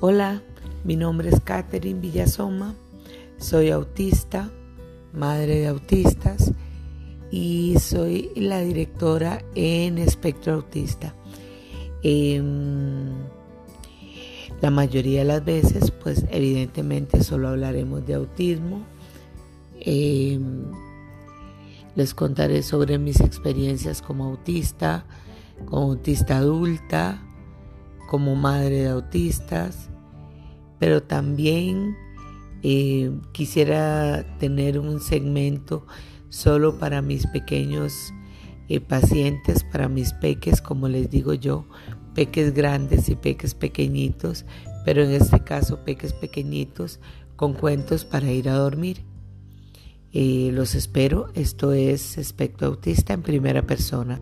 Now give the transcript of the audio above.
Hola, mi nombre es Catherine Villasoma, soy autista, madre de autistas y soy la directora en Espectro Autista. Em, la mayoría de las veces, pues evidentemente solo hablaremos de autismo. Em, les contaré sobre mis experiencias como autista, como autista adulta, como madre de autistas, pero también eh, quisiera tener un segmento solo para mis pequeños eh, pacientes, para mis peques, como les digo yo, peques grandes y peques pequeñitos, pero en este caso peques pequeñitos con cuentos para ir a dormir. Eh, los espero, esto es Aspecto Autista en primera persona.